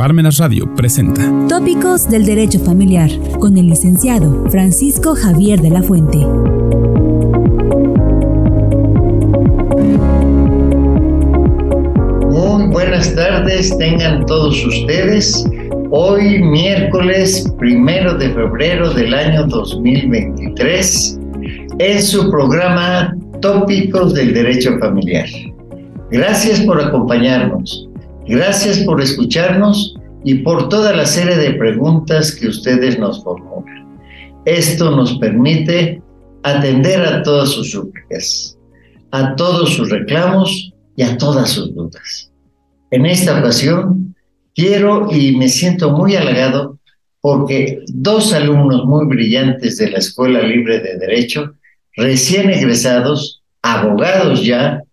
Parmenas Radio presenta Tópicos del Derecho Familiar con el licenciado Francisco Javier de la Fuente. Muy buenas tardes, tengan todos ustedes. Hoy miércoles primero de febrero del año 2023 en su programa Tópicos del Derecho Familiar. Gracias por acompañarnos. Gracias por escucharnos y por toda la serie de preguntas que ustedes nos formulan. Esto nos permite atender a todas sus súplicas, a todos sus reclamos y a todas sus dudas. En esta ocasión, quiero y me siento muy halagado porque dos alumnos muy brillantes de la Escuela Libre de Derecho, recién egresados, abogados ya,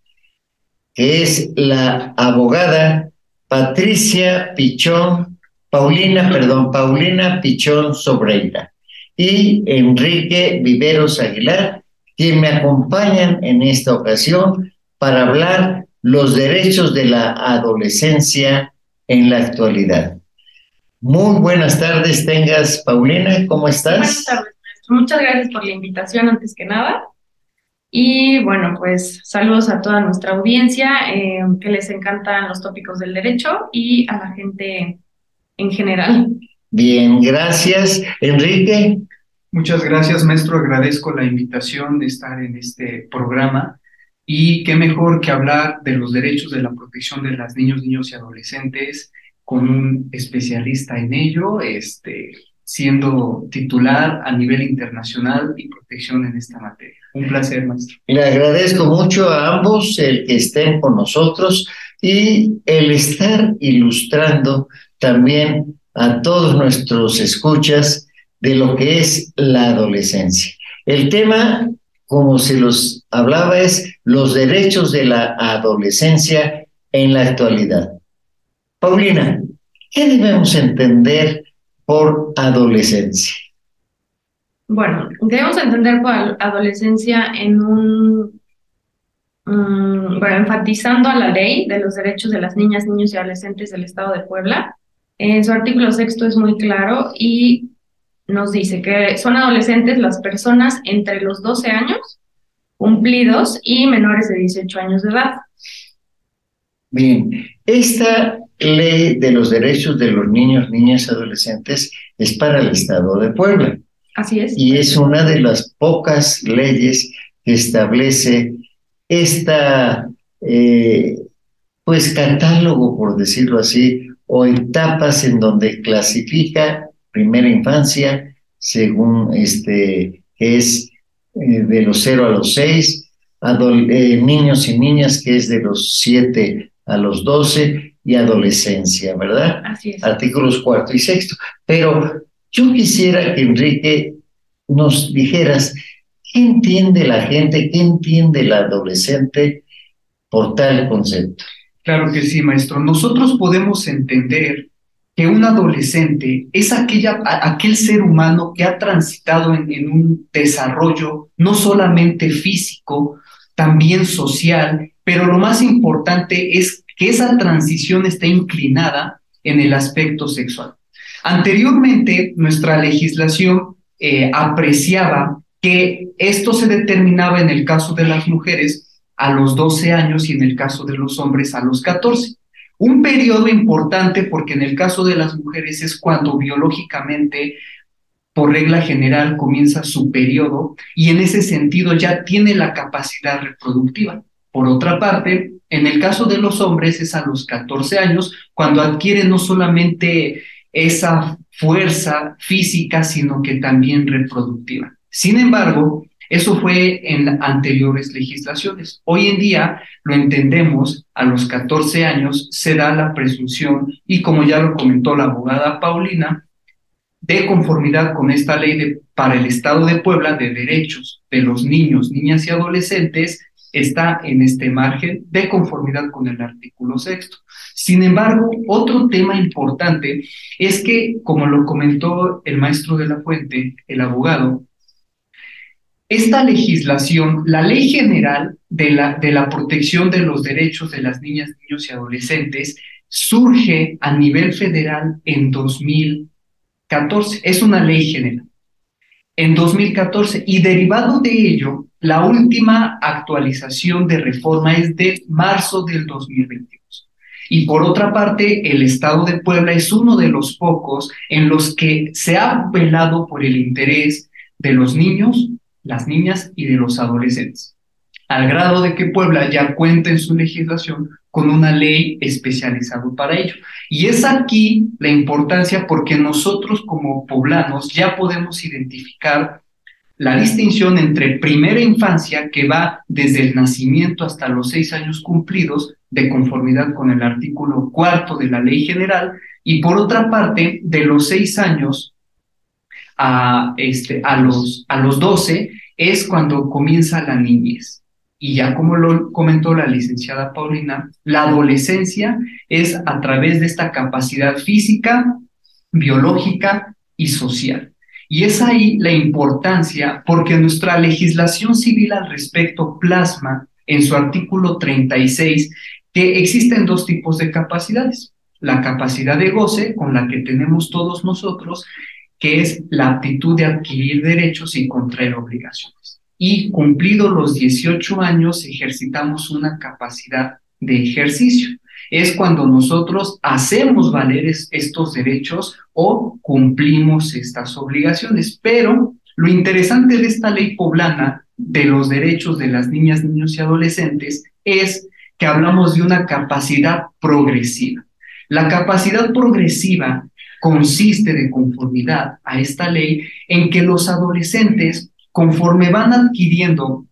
que es la abogada Patricia Pichón, Paulina, perdón, Paulina Pichón Sobreira y Enrique Viveros Aguilar, quien me acompañan en esta ocasión para hablar los derechos de la adolescencia en la actualidad. Muy buenas tardes, tengas, Paulina, ¿cómo estás? Buenas tardes, maestro. Muchas gracias por la invitación antes que nada. Y bueno, pues saludos a toda nuestra audiencia eh, que les encantan los tópicos del derecho y a la gente en general. Bien, gracias. Enrique. Muchas gracias, maestro. Agradezco la invitación de estar en este programa. Y qué mejor que hablar de los derechos de la protección de las niños, niños y adolescentes con un especialista en ello, este, siendo titular a nivel internacional y protección en esta materia. Un placer, maestro. Le agradezco mucho a ambos el que estén con nosotros y el estar ilustrando también a todos nuestros escuchas de lo que es la adolescencia. El tema, como se los hablaba, es los derechos de la adolescencia en la actualidad. Paulina, ¿qué debemos entender por adolescencia? Bueno, debemos entender por adolescencia en un, um, bueno, enfatizando a la ley de los derechos de las niñas, niños y adolescentes del Estado de Puebla. En su artículo sexto es muy claro y nos dice que son adolescentes las personas entre los 12 años cumplidos y menores de 18 años de edad. Bien, esta ley de los derechos de los niños, niñas y adolescentes es para el Estado de Puebla. Así es. Y es una de las pocas leyes que establece esta, eh, pues, catálogo, por decirlo así, o etapas en donde clasifica primera infancia, según este, que es eh, de los 0 a los 6, eh, niños y niñas, que es de los 7 a los 12, y adolescencia, ¿verdad? Así es. Artículos cuarto y sexto. Pero yo quisiera que Enrique nos dijeras, ¿qué entiende la gente, qué entiende el adolescente por tal concepto? Claro que sí, maestro. Nosotros podemos entender que un adolescente es aquella, aquel ser humano que ha transitado en, en un desarrollo no solamente físico, también social, pero lo más importante es que esa transición esté inclinada en el aspecto sexual. Anteriormente, nuestra legislación eh, apreciaba que esto se determinaba en el caso de las mujeres a los 12 años y en el caso de los hombres a los 14. Un periodo importante porque en el caso de las mujeres es cuando biológicamente, por regla general, comienza su periodo y en ese sentido ya tiene la capacidad reproductiva. Por otra parte, en el caso de los hombres es a los 14 años cuando adquiere no solamente esa fuerza física, sino que también reproductiva. Sin embargo, eso fue en anteriores legislaciones. Hoy en día lo entendemos, a los 14 años se da la presunción y como ya lo comentó la abogada Paulina, de conformidad con esta ley de, para el Estado de Puebla de derechos de los niños, niñas y adolescentes, está en este margen de conformidad con el artículo sexto. Sin embargo, otro tema importante es que, como lo comentó el maestro de la fuente, el abogado, esta legislación, la ley general de la, de la protección de los derechos de las niñas, niños y adolescentes, surge a nivel federal en 2014. Es una ley general. En 2014. Y derivado de ello, la última actualización de reforma es de marzo del 2022. Y por otra parte, el Estado de Puebla es uno de los pocos en los que se ha velado por el interés de los niños, las niñas y de los adolescentes al grado de que Puebla ya cuenta en su legislación con una ley especializada para ello. Y es aquí la importancia porque nosotros como poblanos ya podemos identificar la distinción entre primera infancia, que va desde el nacimiento hasta los seis años cumplidos, de conformidad con el artículo cuarto de la ley general, y por otra parte, de los seis años a, este, a, los, a los doce, es cuando comienza la niñez. Y ya como lo comentó la licenciada Paulina, la adolescencia es a través de esta capacidad física, biológica y social. Y es ahí la importancia porque nuestra legislación civil al respecto plasma en su artículo 36 que existen dos tipos de capacidades. La capacidad de goce, con la que tenemos todos nosotros, que es la aptitud de adquirir derechos y contraer obligaciones y cumplidos los 18 años ejercitamos una capacidad de ejercicio. Es cuando nosotros hacemos valer estos derechos o cumplimos estas obligaciones. Pero lo interesante de esta ley poblana de los derechos de las niñas, niños y adolescentes es que hablamos de una capacidad progresiva. La capacidad progresiva consiste de conformidad a esta ley en que los adolescentes conforme van adquiriendo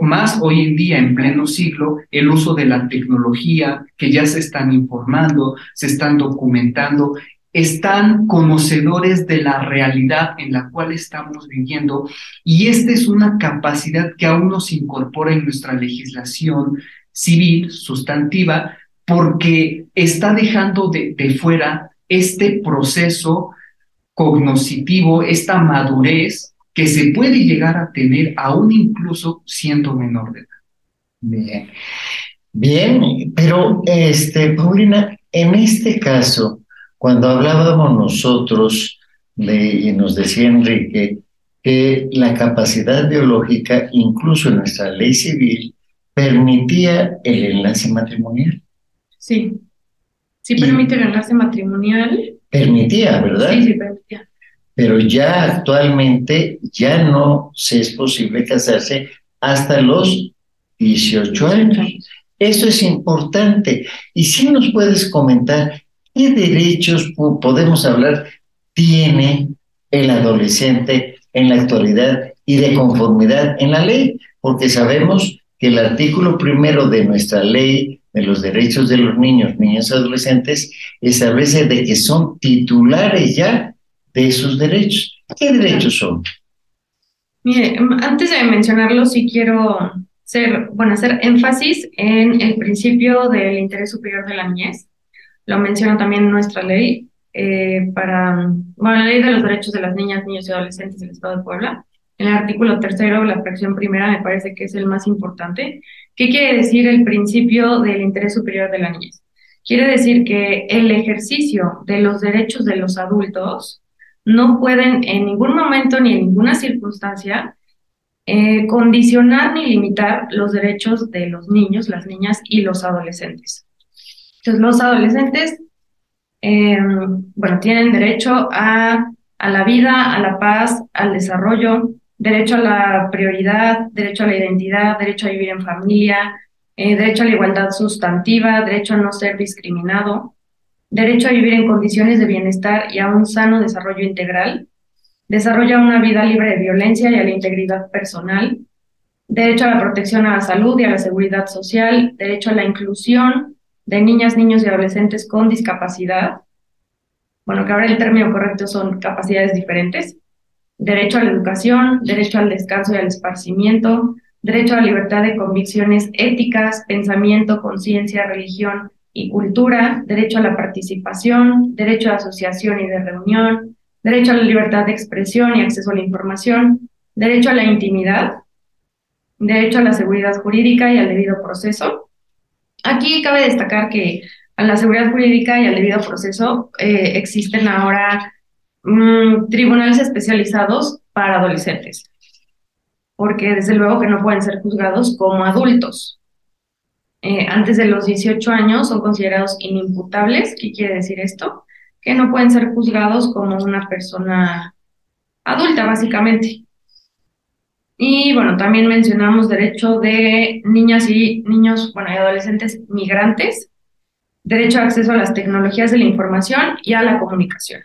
más hoy en día, en pleno siglo, el uso de la tecnología, que ya se están informando, se están documentando, están conocedores de la realidad en la cual estamos viviendo. Y esta es una capacidad que aún nos incorpora en nuestra legislación civil sustantiva porque está dejando de, de fuera este proceso cognoscitivo, esta madurez que se puede llegar a tener aún incluso siendo menor de edad. Bien, bien, pero este, Paulina, en este caso, cuando hablábamos nosotros de, y nos decía Enrique, que la capacidad biológica, incluso en nuestra ley civil, permitía el enlace matrimonial. Sí, sí permite el enlace matrimonial. Permitía, ¿verdad? Sí, sí, permitía pero ya actualmente ya no se es posible casarse hasta los 18 años. Eso es importante. Y si nos puedes comentar qué derechos podemos hablar tiene el adolescente en la actualidad y de conformidad en la ley, porque sabemos que el artículo primero de nuestra ley de los derechos de los niños, niñas y adolescentes establece de que son titulares ya de esos derechos. ¿Qué derechos son? Mire, antes de mencionarlo, sí quiero ser, bueno, hacer énfasis en el principio del interés superior de la niñez. Lo menciona también nuestra ley eh, para, bueno, la ley de los derechos de las niñas, niños y adolescentes del Estado de Puebla. En el artículo tercero, la fracción primera, me parece que es el más importante. ¿Qué quiere decir el principio del interés superior de la niñez? Quiere decir que el ejercicio de los derechos de los adultos no pueden en ningún momento ni en ninguna circunstancia eh, condicionar ni limitar los derechos de los niños, las niñas y los adolescentes. Entonces, los adolescentes, em, bueno, tienen derecho a, a la vida, a la paz, al desarrollo, derecho a la prioridad, derecho a la identidad, derecho a vivir en familia, eh, derecho a la igualdad sustantiva, derecho a no ser discriminado, derecho a vivir en condiciones de bienestar y a un sano desarrollo integral, desarrolla una vida libre de violencia y a la integridad personal, derecho a la protección a la salud y a la seguridad social, derecho a la inclusión de niñas, niños y adolescentes con discapacidad, bueno, que ahora el término correcto son capacidades diferentes, derecho a la educación, derecho al descanso y al esparcimiento, derecho a la libertad de convicciones éticas, pensamiento, conciencia, religión, y cultura, derecho a la participación, derecho a asociación y de reunión, derecho a la libertad de expresión y acceso a la información, derecho a la intimidad, derecho a la seguridad jurídica y al debido proceso. Aquí cabe destacar que a la seguridad jurídica y al debido proceso, eh, existen ahora mm, tribunales especializados para adolescentes, porque desde luego que no pueden ser juzgados como adultos. Eh, antes de los 18 años son considerados inimputables. ¿Qué quiere decir esto? Que no pueden ser juzgados como una persona adulta, básicamente. Y bueno, también mencionamos derecho de niñas y niños, bueno, y adolescentes migrantes, derecho a acceso a las tecnologías de la información y a la comunicación.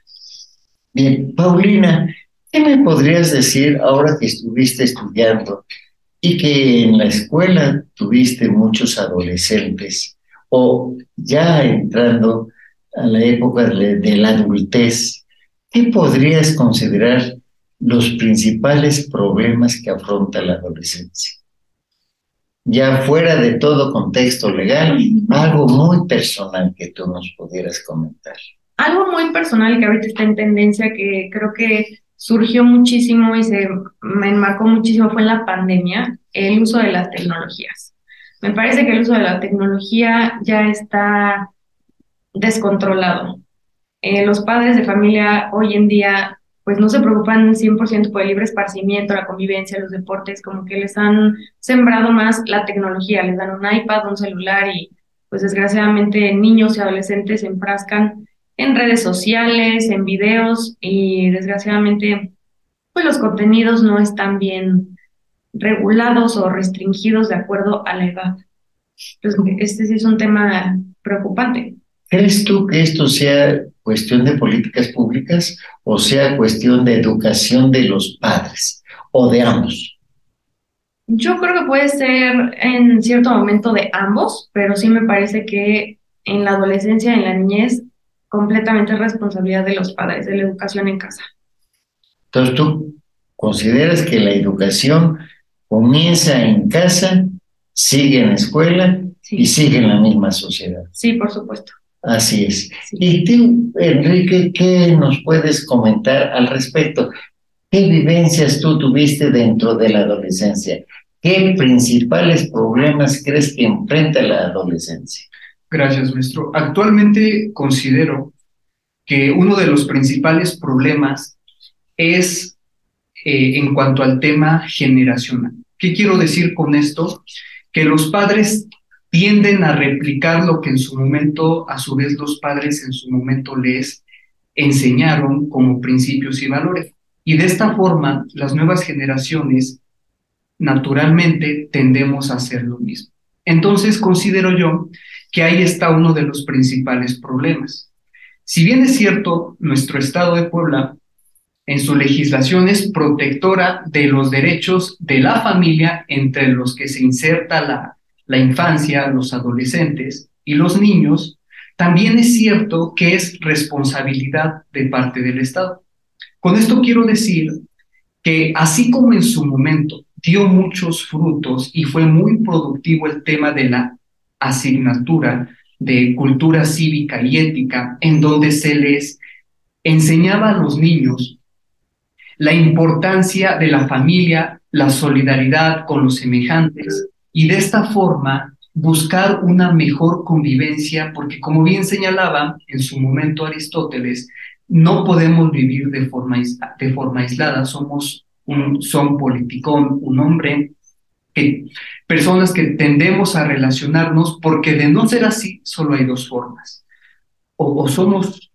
Bien, Paulina, ¿qué me podrías decir ahora que estuviste estudiando y que en la escuela tuviste muchos adolescentes o ya entrando a la época de, la adultez, ¿qué podrías considerar los principales problemas que afronta la adolescencia? Ya fuera de todo contexto legal, algo muy personal que tú nos pudieras comentar. Algo muy personal que ahorita está en tendencia, que creo que surgió muchísimo y se me enmarcó muchísimo fue en la pandemia, el uso de las tecnologías. Me parece que el uso de la tecnología ya está descontrolado. Eh, los padres de familia hoy en día pues no se preocupan 100% por el libre esparcimiento, la convivencia, los deportes, como que les han sembrado más la tecnología, les dan un iPad, un celular y pues desgraciadamente niños y adolescentes se enfrascan en redes sociales, en videos y desgraciadamente pues los contenidos no están bien regulados o restringidos de acuerdo a la edad. Entonces, este sí es un tema preocupante. ¿Crees tú que esto sea cuestión de políticas públicas o sea cuestión de educación de los padres o de ambos? Yo creo que puede ser en cierto momento de ambos, pero sí me parece que en la adolescencia, en la niñez, completamente responsabilidad de los padres, de la educación en casa. Entonces, ¿tú consideras que la educación comienza en casa, sigue en la escuela y sigue en la misma sociedad? Sí, por supuesto. Así es. Y tú, Enrique, ¿qué nos puedes comentar al respecto? ¿Qué vivencias tú tuviste dentro de la adolescencia? ¿Qué principales problemas crees que enfrenta la adolescencia? Gracias, maestro. Actualmente considero que uno de los principales problemas es eh, en cuanto al tema generacional. ¿Qué quiero decir con esto? Que los padres tienden a replicar lo que en su momento, a su vez, los padres en su momento les enseñaron como principios y valores. Y de esta forma, las nuevas generaciones naturalmente tendemos a hacer lo mismo. Entonces, considero yo que ahí está uno de los principales problemas. Si bien es cierto, nuestro Estado de Puebla en su legislación es protectora de los derechos de la familia entre los que se inserta la, infancia, los adolescentes y los niños, también es cierto que es responsabilidad de parte del Estado. Con esto quiero decir que así como en su momento dio muchos frutos y fue muy productivo el tema de la asignatura de cultura cívica y ética en donde se les enseñaba a los niños la importancia de la familia, la solidaridad con los semejantes y de esta forma buscar una mejor convivencia, porque como bien señalaba en su momento Aristóteles, no podemos vivir de forma, de forma aislada, somos un son politicón, un hombre personas que tendemos a relacionarnos porque de no ser así solo hay dos formas. O, somos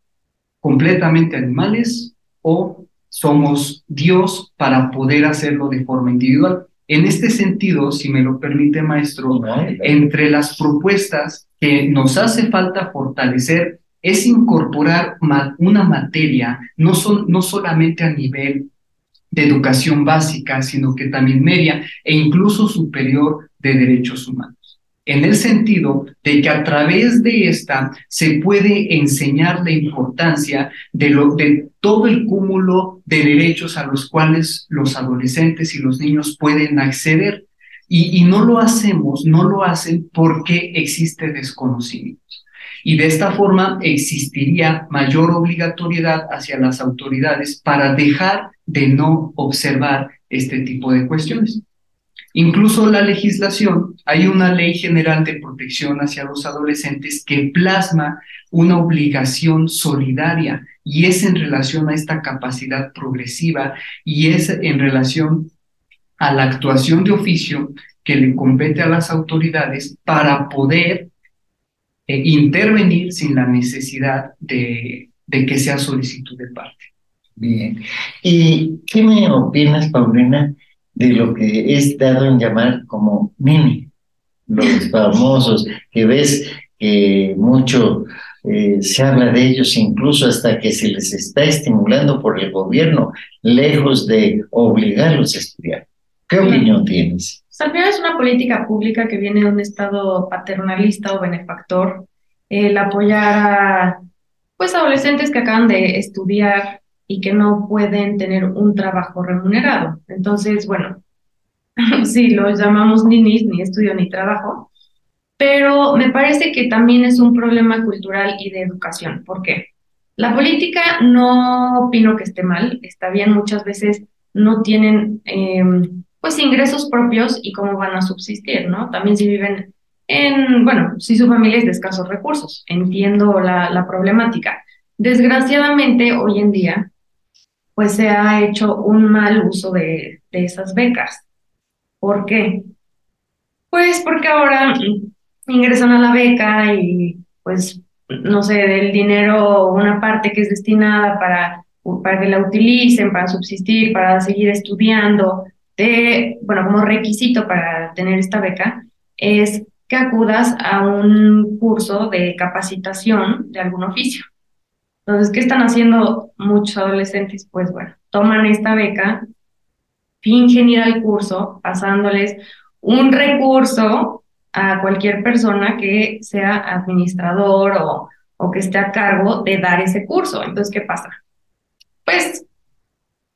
completamente animales o somos Dios para poder hacerlo de forma individual. En este sentido, si me lo permite, maestro, entre las propuestas que nos hace falta fortalecer es incorporar una materia, no, son, no solamente a nivel de educación básica, sino que también media e incluso superior de derechos humanos. En el sentido de que a través de esta se puede enseñar la importancia de, lo, de todo el cúmulo de derechos a los cuales los adolescentes y los niños pueden acceder. Y, y no lo hacemos, no lo hacen porque existe desconocimiento y de esta forma existiría mayor obligatoriedad hacia las autoridades para dejar de no observar este tipo de cuestiones. Incluso la legislación, hay una ley general de protección hacia los adolescentes que plasma una obligación solidaria y es en relación a esta capacidad progresiva y es en relación a la actuación de oficio que le compete a las autoridades para poder eh, intervenir sin la necesidad de, de que sea solicitud de parte. Bien. ¿Y qué me opinas, Paulina, de lo que es dado en llamar como mini, los famosos, que ves que mucho eh, se habla de ellos, incluso hasta que se les está estimulando por el gobierno, lejos de obligarlos a estudiar. ¿Qué opinión tienes? Pues, al final es una política pública que viene de un Estado paternalista o benefactor, el apoyar a pues adolescentes que acaban de estudiar y que no pueden tener un trabajo remunerado. Entonces, bueno, sí, los llamamos ninis, ni estudio ni trabajo, pero me parece que también es un problema cultural y de educación. ¿Por qué? La política no opino que esté mal, está bien, muchas veces no tienen em, pues ingresos propios y cómo van a subsistir, ¿no? También si viven en, bueno, si su familia es de escasos recursos, entiendo la, la problemática. Desgraciadamente, hoy en día, pues se ha hecho un mal uso de, de esas becas. ¿Por qué? Pues porque ahora ingresan a la beca y pues, no sé, del dinero, una parte que es destinada para, para que la utilicen, para subsistir, para seguir estudiando, de, bueno, como requisito para tener esta beca, es que acudas a un curso de capacitación de algún oficio. Entonces, ¿qué están haciendo muchos adolescentes? Pues bueno, toman esta beca, fingen ir al curso, pasándoles un recurso a cualquier persona que sea administrador o, o que esté a cargo de dar ese curso. Entonces, ¿qué pasa? Pues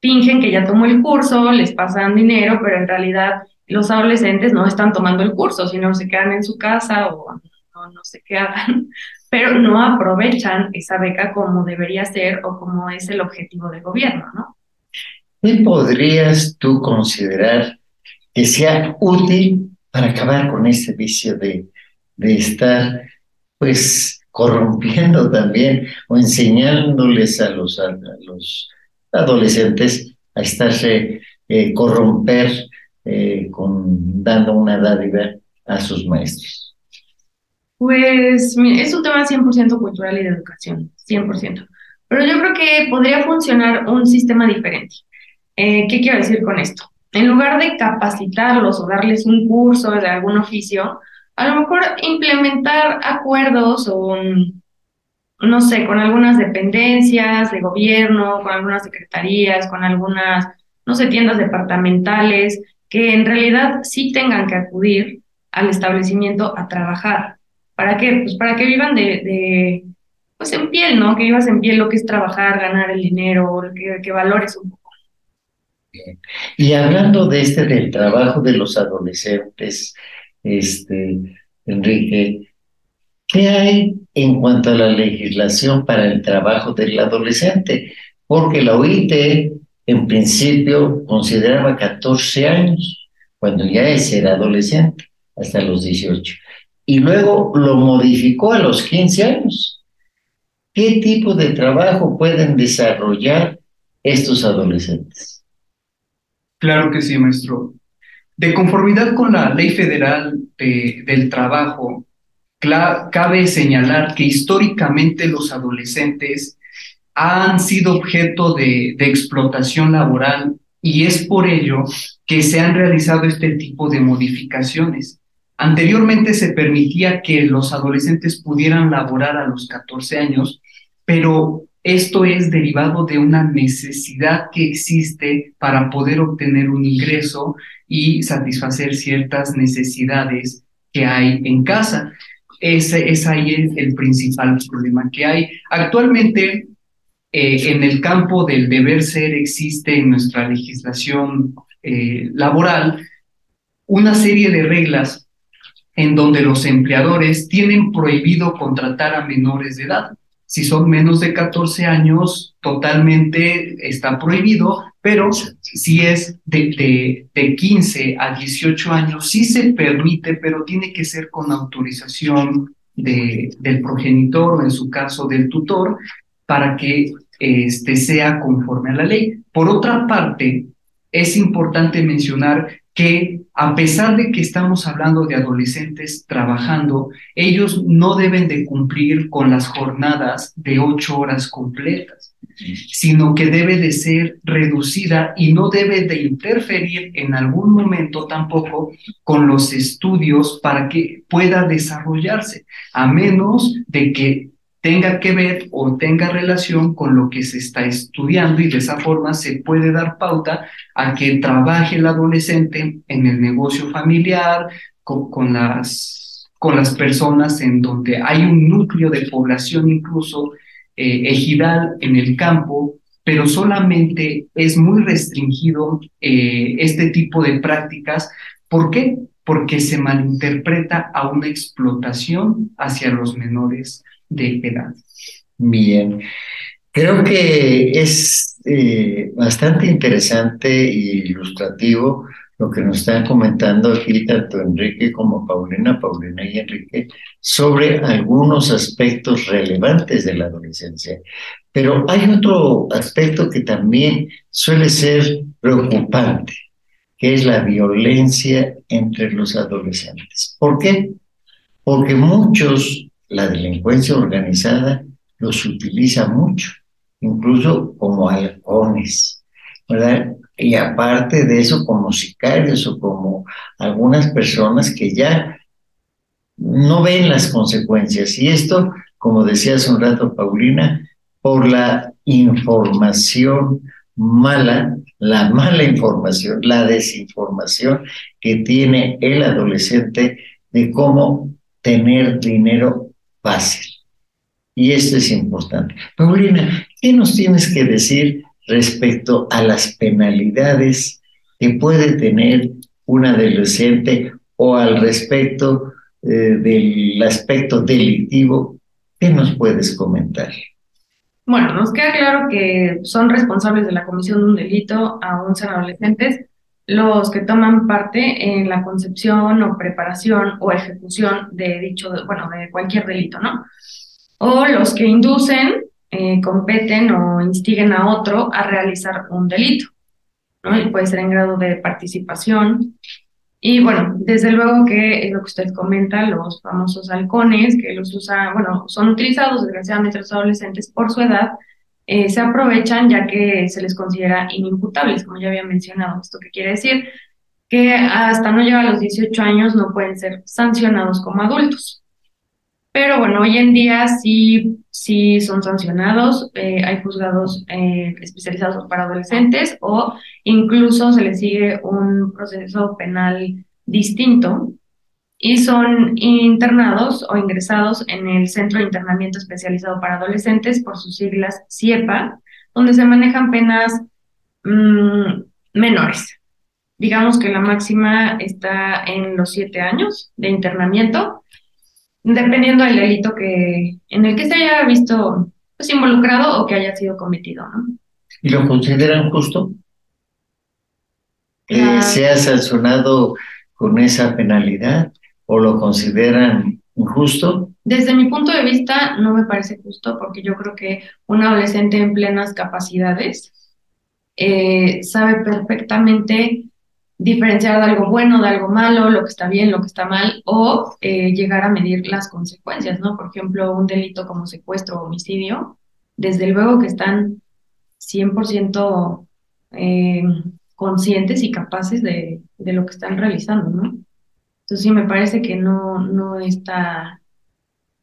fingen que ya tomó el curso, les pasan dinero, pero en realidad los adolescentes no están tomando el curso, sino se quedan en su casa o no, no sé qué hagan pero no aprovechan esa beca como debería ser o como es el objetivo del gobierno, ¿no? ¿Qué podrías tú considerar que sea útil para acabar con ese vicio de, de estar, pues, corrompiendo también o enseñándoles a los, a, los adolescentes a estarse eh, corromper eh, con dando una dádiva a sus maestros? Pues es un tema 100% cultural y de educación, 100%. Pero yo creo que podría funcionar un sistema diferente. Eh, ¿Qué quiero decir con esto? En lugar de capacitarlos o darles un curso de algún oficio, a lo mejor implementar acuerdos o, no sé, con algunas dependencias de gobierno, con algunas secretarías, con algunas, no sé, tiendas departamentales, que en realidad sí tengan que acudir al establecimiento a trabajar ¿Para qué? Pues para que vivan de, pues en piel, ¿no? Que vivas en piel lo que es trabajar, ganar el dinero, que, valores un poco. Y hablando de este, del trabajo de los adolescentes, este, Enrique, ¿qué hay en cuanto a la legislación para el trabajo del adolescente? Porque la OIT en principio consideraba 14 años, cuando ya es ser adolescente, hasta los 18 y luego lo modificó a los 15 años. ¿Qué tipo de trabajo pueden desarrollar estos adolescentes? Claro que sí, maestro. De conformidad con la Ley Federal del Trabajo, cabe señalar que históricamente los adolescentes han sido objeto de, de explotación laboral y es por ello que se han realizado este tipo de modificaciones. Anteriormente se permitía que los adolescentes pudieran laborar a los 14 años, pero esto es derivado de una necesidad que existe para poder obtener un ingreso y satisfacer ciertas necesidades que hay en casa. Ese es ahí el, principal problema que hay. Actualmente, eh, en el campo del deber ser existe en nuestra legislación eh, laboral una serie de reglas en donde los empleadores tienen prohibido contratar a menores de edad. Si son menos de 14 años, totalmente está prohibido, pero si es de, de, 15 a 18 años, sí se permite, pero tiene que ser con autorización de, del progenitor o en su caso del tutor para que este, sea conforme a la ley. Por otra parte, es importante mencionar que a pesar de que estamos hablando de adolescentes trabajando, ellos no deben de cumplir con las jornadas de ocho horas completas, sino que debe de ser reducida y no debe de interferir en algún momento tampoco con los estudios para que pueda desarrollarse, a menos de que tenga que ver o tenga relación con lo que se está estudiando y de esa forma se puede dar pauta a que trabaje el adolescente en el negocio familiar, con, las, con las personas en donde hay un núcleo de población incluso eh, ejidal en el campo, pero solamente es muy restringido eh, este tipo de prácticas. ¿Por qué? Porque se malinterpreta a una explotación hacia los menores de. Bien, creo que es eh, bastante interesante e ilustrativo lo que nos están comentando aquí tanto Enrique como Paulina, Paulina y Enrique, sobre algunos aspectos relevantes de la adolescencia. Pero hay otro aspecto que también suele ser preocupante, que es la violencia entre los adolescentes. ¿Por qué? Porque muchos la delincuencia organizada los utiliza mucho, incluso como halcones, ¿verdad? Y aparte de eso, como sicarios o como algunas personas que ya no ven las consecuencias. Y esto, como decía hace un rato Paulina, por la información mala, la mala información, la desinformación que tiene el adolescente de cómo tener dinero fácil. Y esto es importante. Paulina, ¿qué nos tienes que decir respecto a las penalidades que puede tener un adolescente o al respecto eh, del aspecto delictivo? ¿Qué nos puedes comentar? Bueno, nos queda claro que son responsables de la comisión de un delito, aún sean adolescentes, los que toman parte en la concepción o preparación o ejecución de dicho, bueno, de cualquier delito, ¿no? O los que inducen, eh, competen o instiguen a otro a realizar un delito, ¿no? Y puede ser en grado de participación. Y bueno, desde luego que es lo que usted comenta, los famosos halcones, que los usan, bueno, son utilizados desgraciadamente los adolescentes por su edad eh, se aprovechan ya que se les considera inimputables, como ya había mencionado. ¿Esto qué quiere decir? Que hasta no llegar a los 18 años no pueden ser sancionados como adultos. Pero bueno, hoy en día sí, sí son sancionados, eh, hay juzgados eh, especializados para adolescentes o incluso se les sigue un proceso penal distinto y son internados o ingresados en el Centro de Internamiento Especializado para Adolescentes, por sus siglas CIEPA, donde se manejan penas mm, menores. Digamos que la máxima está en los siete años de internamiento, dependiendo del delito que, en el que se haya visto pues, involucrado o que haya sido cometido. ¿no? ¿Y lo consideran justo? ¿Que sea sancionado con esa penalidad? O lo consideran injusto? Desde mi punto de vista, no me parece justo porque yo creo que un adolescente en plenas capacidades eh, sabe perfectamente diferenciar de algo bueno, de algo malo, lo que está bien, lo que está mal, o eh, llegar a medir las consecuencias, ¿no? Por ejemplo, un delito como secuestro o homicidio, desde luego que están 100% eh, conscientes y capaces de, de lo que están realizando, ¿no? Entonces sí me parece que no, no está,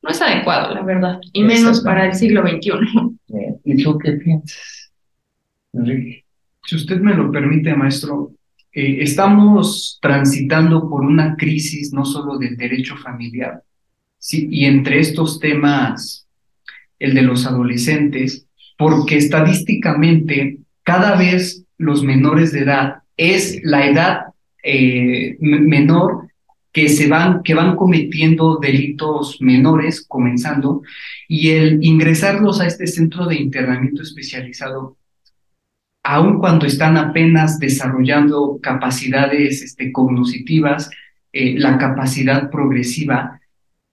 no es adecuado, la verdad, y menos para el siglo XXI. ¿Y tú qué piensas, Si usted me lo permite, maestro, eh, estamos transitando por una crisis no solo del derecho familiar, sí, y entre estos temas, el de los adolescentes, porque estadísticamente cada vez los menores de edad es la edad eh, menor que se van, que van cometiendo delitos menores, comenzando, y el ingresarlos a este centro de internamiento especializado, aun cuando están apenas desarrollando capacidades este, cognitivas, eh, la capacidad progresiva,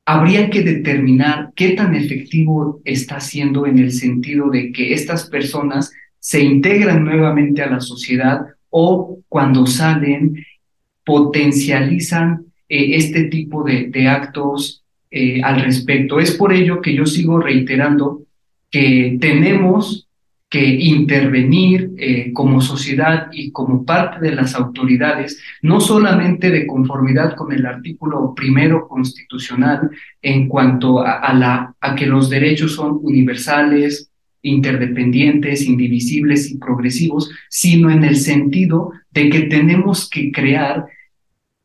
habría que determinar qué tan efectivo está siendo en el sentido de que estas personas se integran nuevamente a la sociedad o cuando salen potencializan eh, este tipo de, actos eh, al respecto. Es por ello que yo sigo reiterando que tenemos que intervenir eh, como sociedad y como parte de las autoridades, no solamente de conformidad con el artículo primero constitucional en cuanto a, la, a que los derechos son universales, interdependientes, indivisibles y progresivos, sino en el sentido de que tenemos que crear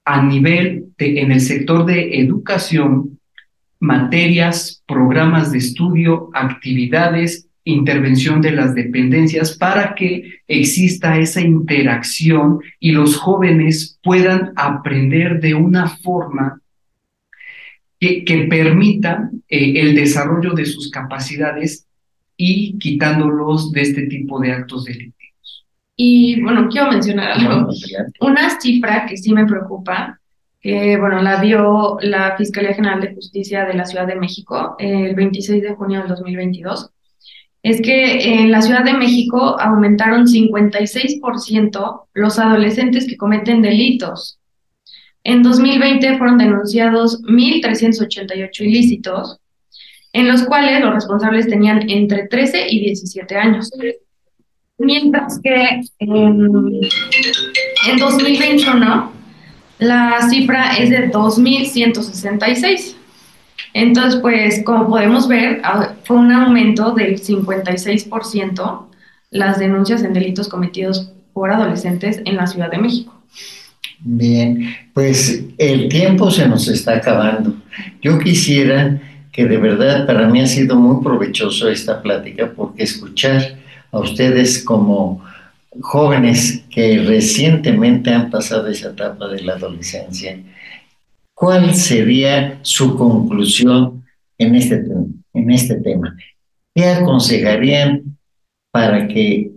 a nivel de, en el sector de educación, materias, programas de estudio, actividades, intervención de las dependencias para que exista esa interacción y los jóvenes puedan aprender de una forma que, permita eh, el desarrollo de sus capacidades y quitándolos de este tipo de actos delictivos. Y bueno, quiero mencionar algo. Una cifra que sí me preocupa, que bueno, la dio la Fiscalía General de Justicia de la Ciudad de México el 26 de junio del 2022, es que en la Ciudad de México aumentaron 56% los adolescentes que cometen delitos. En 2020 fueron denunciados 1.388 ilícitos, en los cuales los responsables tenían entre 13 y 17 años mientras que en, en 2021 la cifra es de 2.166. Entonces, pues, como podemos ver, ah, fue un aumento del 56% las denuncias en delitos cometidos por adolescentes en la Ciudad de México. Bien, pues el tiempo se nos está acabando. Yo quisiera que de verdad para mí ha sido muy provechoso esta plática porque escuchar a ustedes como jóvenes que recientemente han pasado esa etapa de la adolescencia, ¿cuál sería su conclusión en este, en este tema? ¿Qué aconsejarían para que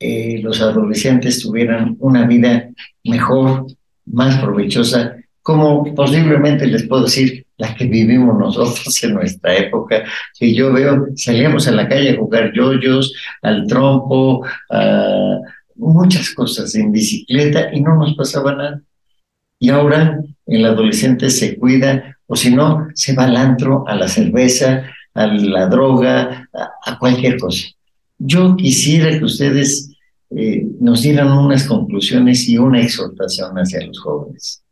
eh, los adolescentes tuvieran una vida mejor, más provechosa, como posiblemente les puedo decir la que vivimos nosotros en nuestra época, que yo veo, salíamos a la calle a jugar yoyos, al trompo, muchas cosas en bicicleta y no nos pasaba nada. Y ahora el adolescente se cuida, o si no, se va al antro, a la cerveza, a la droga, a, cualquier cosa. Yo quisiera que ustedes eh, nos dieran unas conclusiones y una exhortación hacia los jóvenes.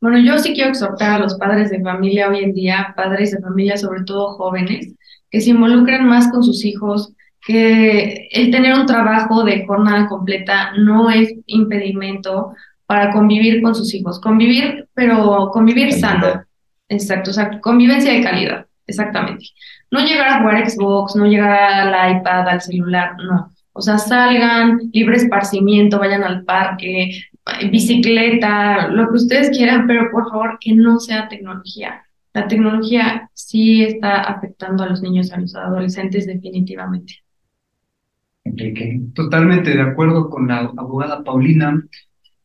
Bueno, yo sí quiero exhortar a los padres de familia hoy en día, padres de familia, sobre todo jóvenes, que se involucren más con sus hijos, que el tener un trabajo de jornada completa no es impedimento para convivir con sus hijos. Convivir, pero convivir sano. Exacto, o sea, convivencia de calidad, exactamente. No llegar a jugar Xbox, no llegar al iPad, al celular, no. O sea, salgan, libre esparcimiento, vayan al parque, bicicleta, lo que ustedes quieran, pero por favor que no sea tecnología. La tecnología sí está afectando a los niños a los adolescentes definitivamente. Enrique, totalmente de acuerdo con la abogada Paulina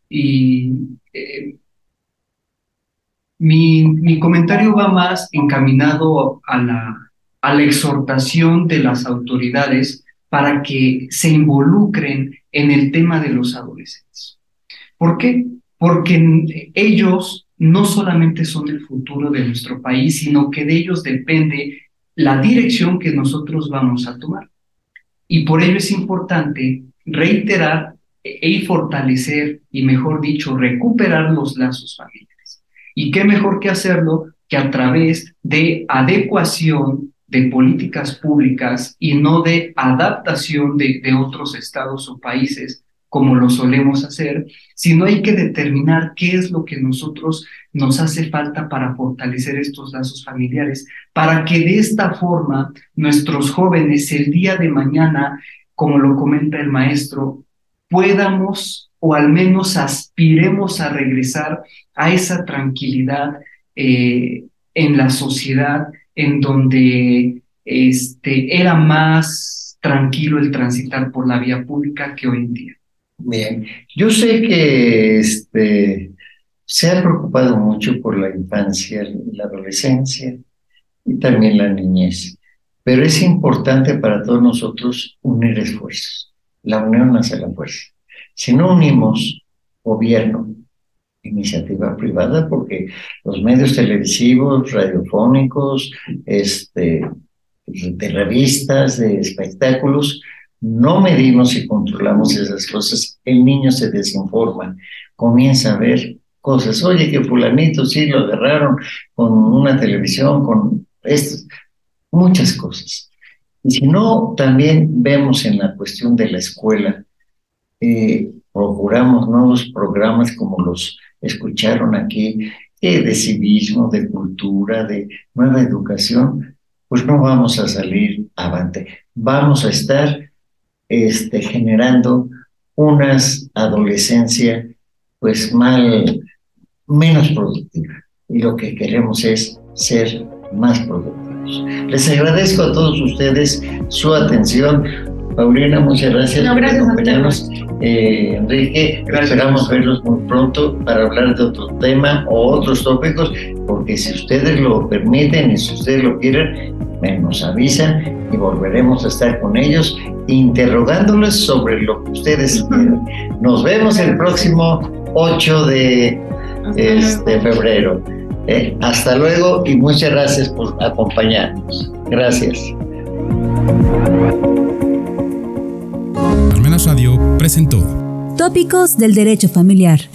y eh, mi, mi, comentario va más encaminado a la, a la exhortación de las autoridades para que se involucren en el tema de los adolescentes. ¿Por qué? Porque ellos no solamente son el futuro de nuestro país, sino que de ellos depende la dirección que nosotros vamos a tomar. Y por ello es importante reiterar y fortalecer, y mejor dicho, recuperar los lazos familiares. ¿Y qué mejor que hacerlo que a través de adecuación de políticas públicas y no de adaptación de otros estados o países como lo solemos hacer, sino hay que determinar qué es lo que nosotros nos hace falta para fortalecer estos lazos familiares, para que de esta forma nuestros jóvenes el día de mañana, como lo comenta el maestro, podamos o al menos aspiremos a regresar a esa tranquilidad eh, en la sociedad en donde este, era más tranquilo el transitar por la vía pública que hoy en día. Bien, yo sé que este, se ha preocupado mucho por la infancia, la adolescencia y también la niñez, pero es importante para todos nosotros unir esfuerzos. La unión hace la fuerza. Si no unimos gobierno, iniciativa privada, porque los medios televisivos, radiofónicos, este, de revistas, de espectáculos, no medimos y controlamos esas cosas, el niño se desinforma, comienza a ver cosas, oye, que fulanito sí lo agarraron con una televisión, con esto, muchas cosas. Y si no, también vemos en la cuestión de la escuela, eh, procuramos nuevos programas como los escucharon aquí, eh, de civismo, de cultura, de nueva educación, pues no vamos a salir avante. Vamos a estar este, generando unas adolescencia pues mal, menos productiva. Y lo que queremos es ser más productivos. Les agradezco a todos ustedes su atención. Paulina, muchas gracias, por acompañarnos. Eh, Enrique, esperamos verlos muy pronto para hablar de otro tema o otros tópicos, porque si ustedes lo permiten y si ustedes lo quieren, nos avisan y volveremos a estar con ellos interrogándoles sobre lo que ustedes quieren. Nos vemos el próximo 8 de este, febrero. Eh, hasta luego y muchas gracias por acompañarnos. Gracias. Almenas Radio presentó Tópicos del Derecho Familiar.